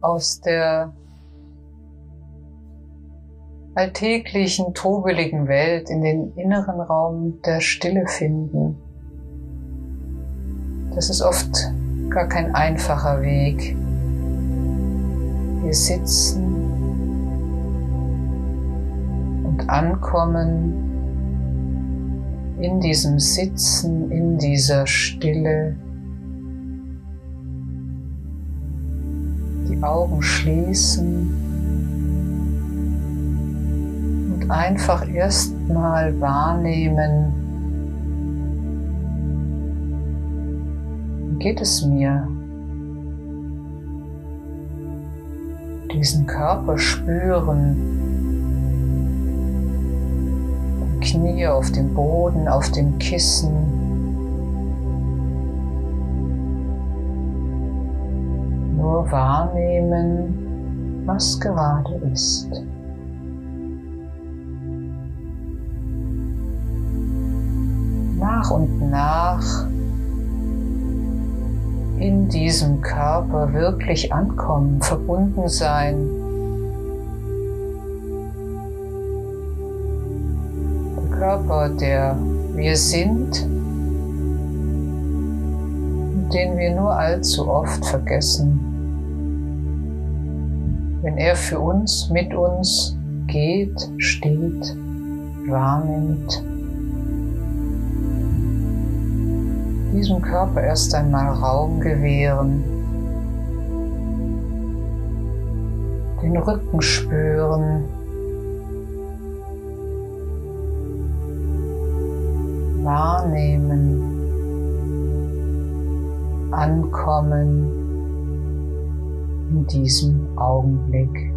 aus der alltäglichen, trubeligen Welt in den inneren Raum der Stille finden. Das ist oft gar kein einfacher Weg. Wir sitzen und ankommen in diesem Sitzen, in dieser Stille. Augen schließen und einfach erstmal wahrnehmen, wie geht es mir? Diesen Körper spüren, Knie auf dem Boden, auf dem Kissen. Nur wahrnehmen, was gerade ist. Nach und nach in diesem Körper wirklich ankommen, verbunden sein Körper, der wir sind, den wir nur allzu oft vergessen. Wenn er für uns, mit uns geht, steht, wahrnimmt, diesem Körper erst einmal Raum gewähren, den Rücken spüren, wahrnehmen, ankommen in diesem Augenblick.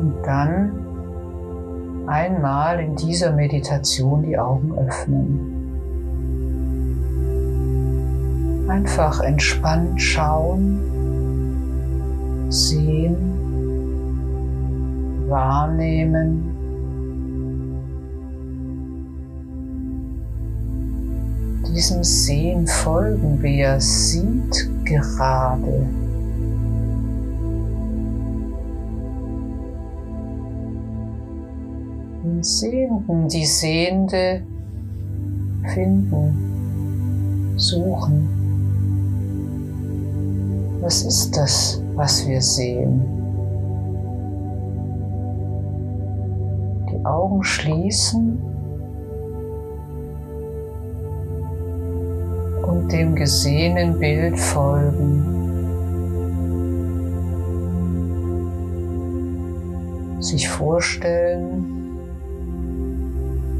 Und dann einmal in dieser Meditation die Augen öffnen. Einfach entspannt schauen, sehen, wahrnehmen. Diesem Sehen folgen, wie er sieht gerade. Den Sehenden, die Sehende finden, suchen. Was ist das, was wir sehen? Augen schließen und dem gesehenen Bild folgen. Sich vorstellen,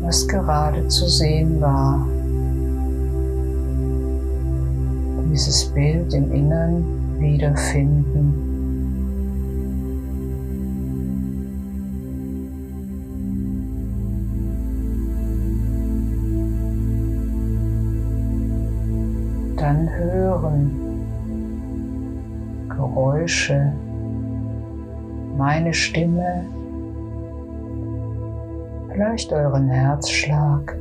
was gerade zu sehen war. Dieses Bild im Innern wiederfinden. Dann hören Geräusche, meine Stimme, vielleicht euren Herzschlag.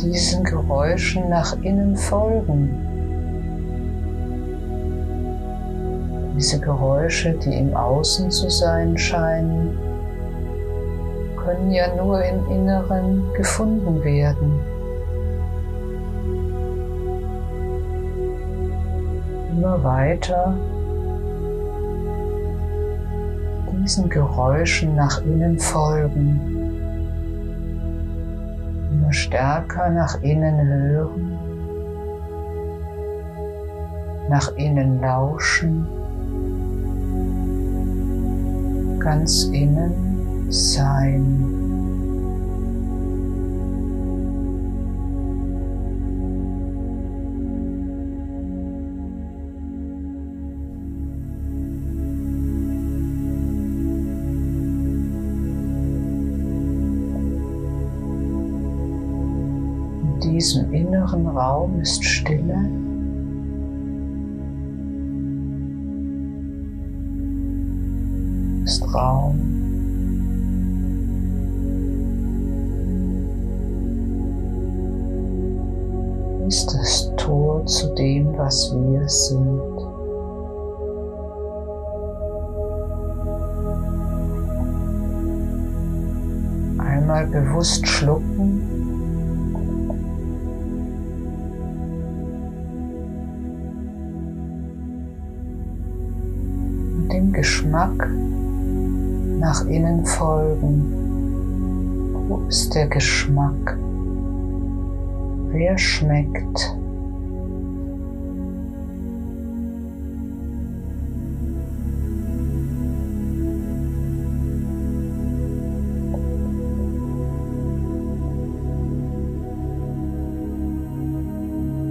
diesen Geräuschen nach innen folgen. Diese Geräusche, die im Außen zu sein scheinen, können ja nur im Inneren gefunden werden. Immer weiter diesen Geräuschen nach innen folgen. Stärker nach innen hören, nach innen lauschen, ganz innen sein. In diesem inneren Raum ist Stille. Ist Raum Ist das Tor zu dem, was wir sind. Einmal bewusst schlucken. Und dem Geschmack nach innen folgen. Wo ist der Geschmack? Wer schmeckt?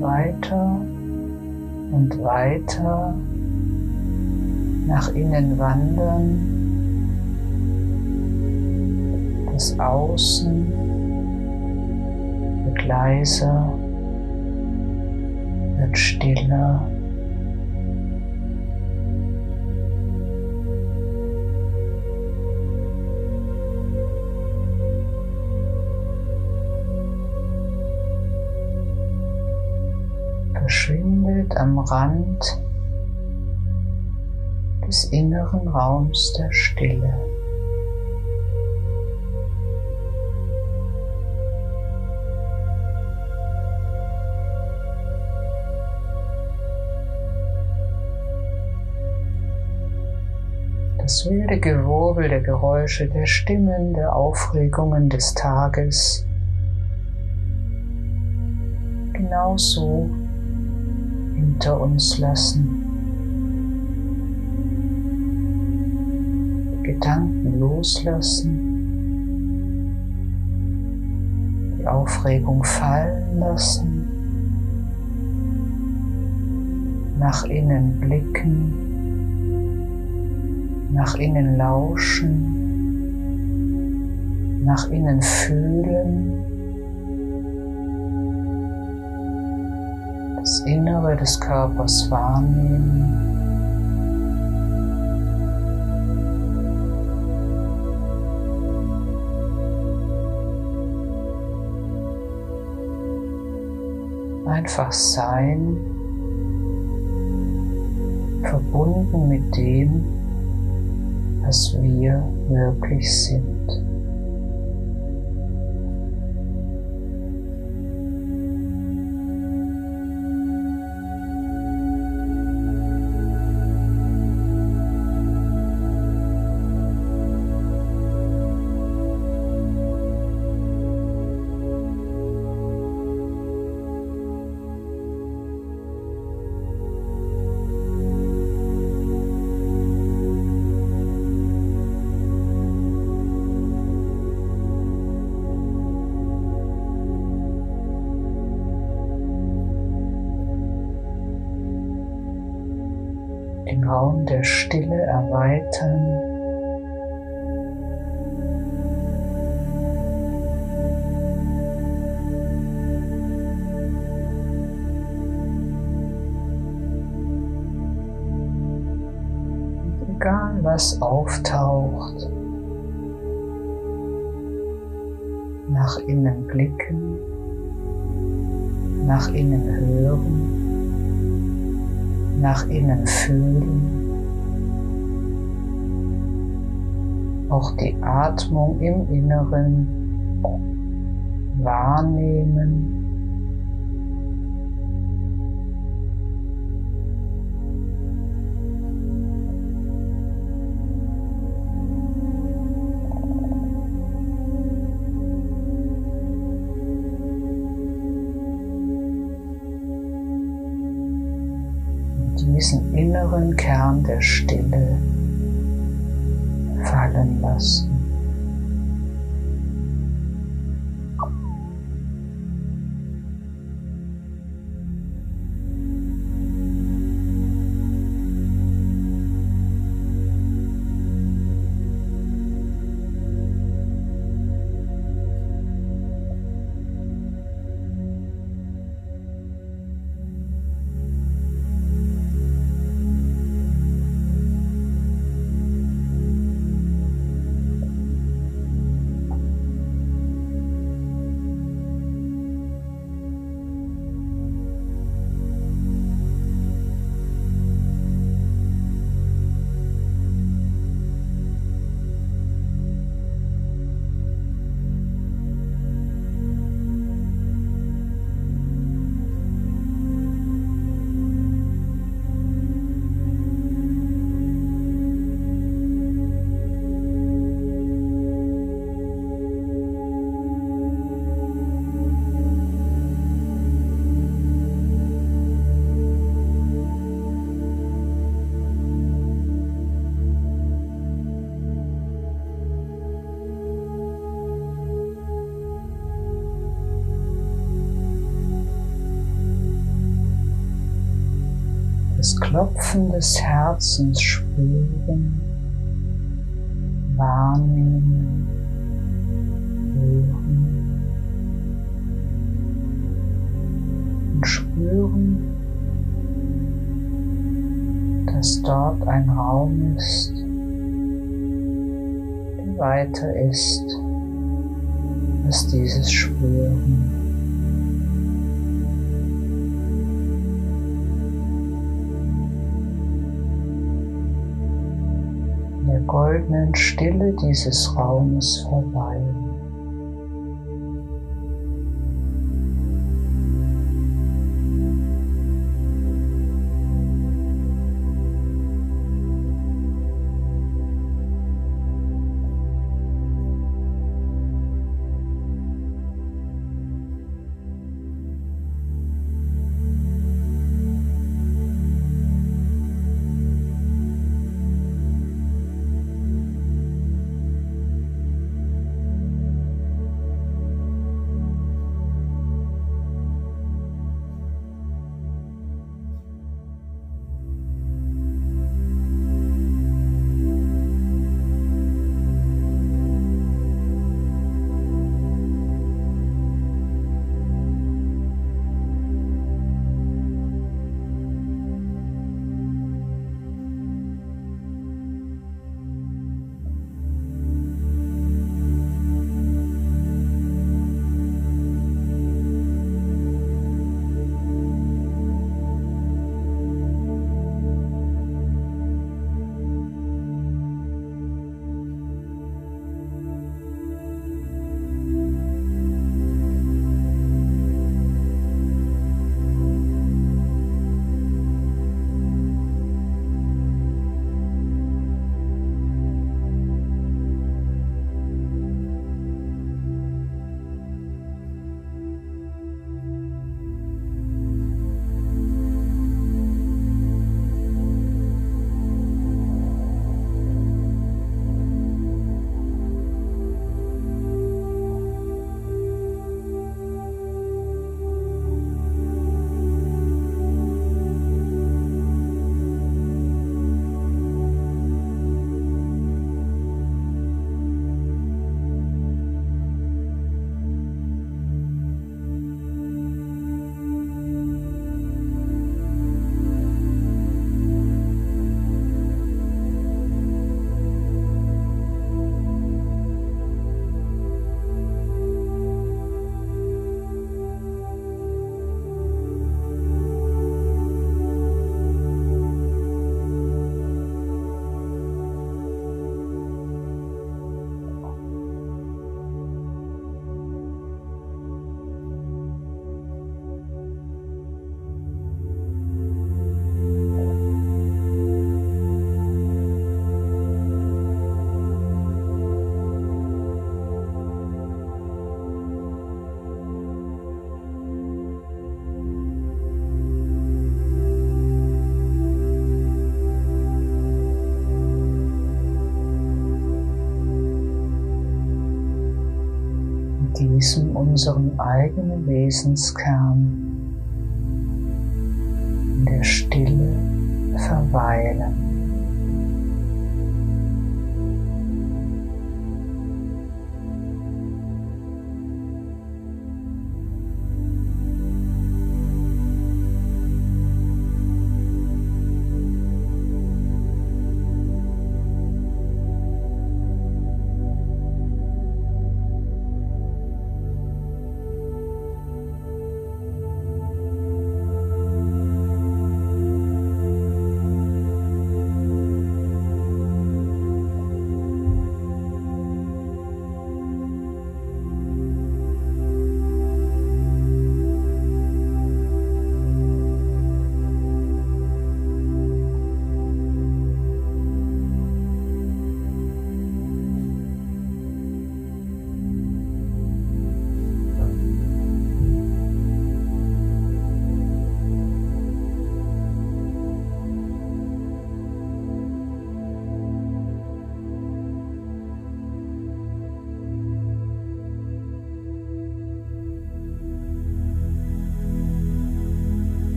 Weiter und weiter nach innen wandern das Außen leiser, wird stiller. verschwindet am Rand des inneren Raums der Stille. Wilde Gewirbel der Geräusche, der Stimmen, der Aufregungen des Tages. Genauso hinter uns lassen. Gedanken loslassen, die Aufregung fallen lassen, nach innen blicken nach innen lauschen, nach innen fühlen, das Innere des Körpers wahrnehmen. Einfach sein, verbunden mit dem, was wir wirklich sind. Raum der Stille erweitern. egal was auftaucht, nach innen blicken, nach innen hören nach innen fühlen. Auch die Atmung im Inneren wahrnehmen. Inneren Kern der Stille fallen lassen. Klopfen des Herzens spüren, wahrnehmen, hören und spüren, dass dort ein Raum ist, der weiter ist als dieses Spüren. Goldenen Stille dieses Raumes verweilen. Unseren eigenen Wesenskern in der Stille verweilen.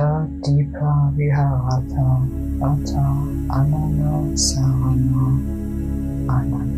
Ata Dipa Viharata Ata Anana Sarana Anana.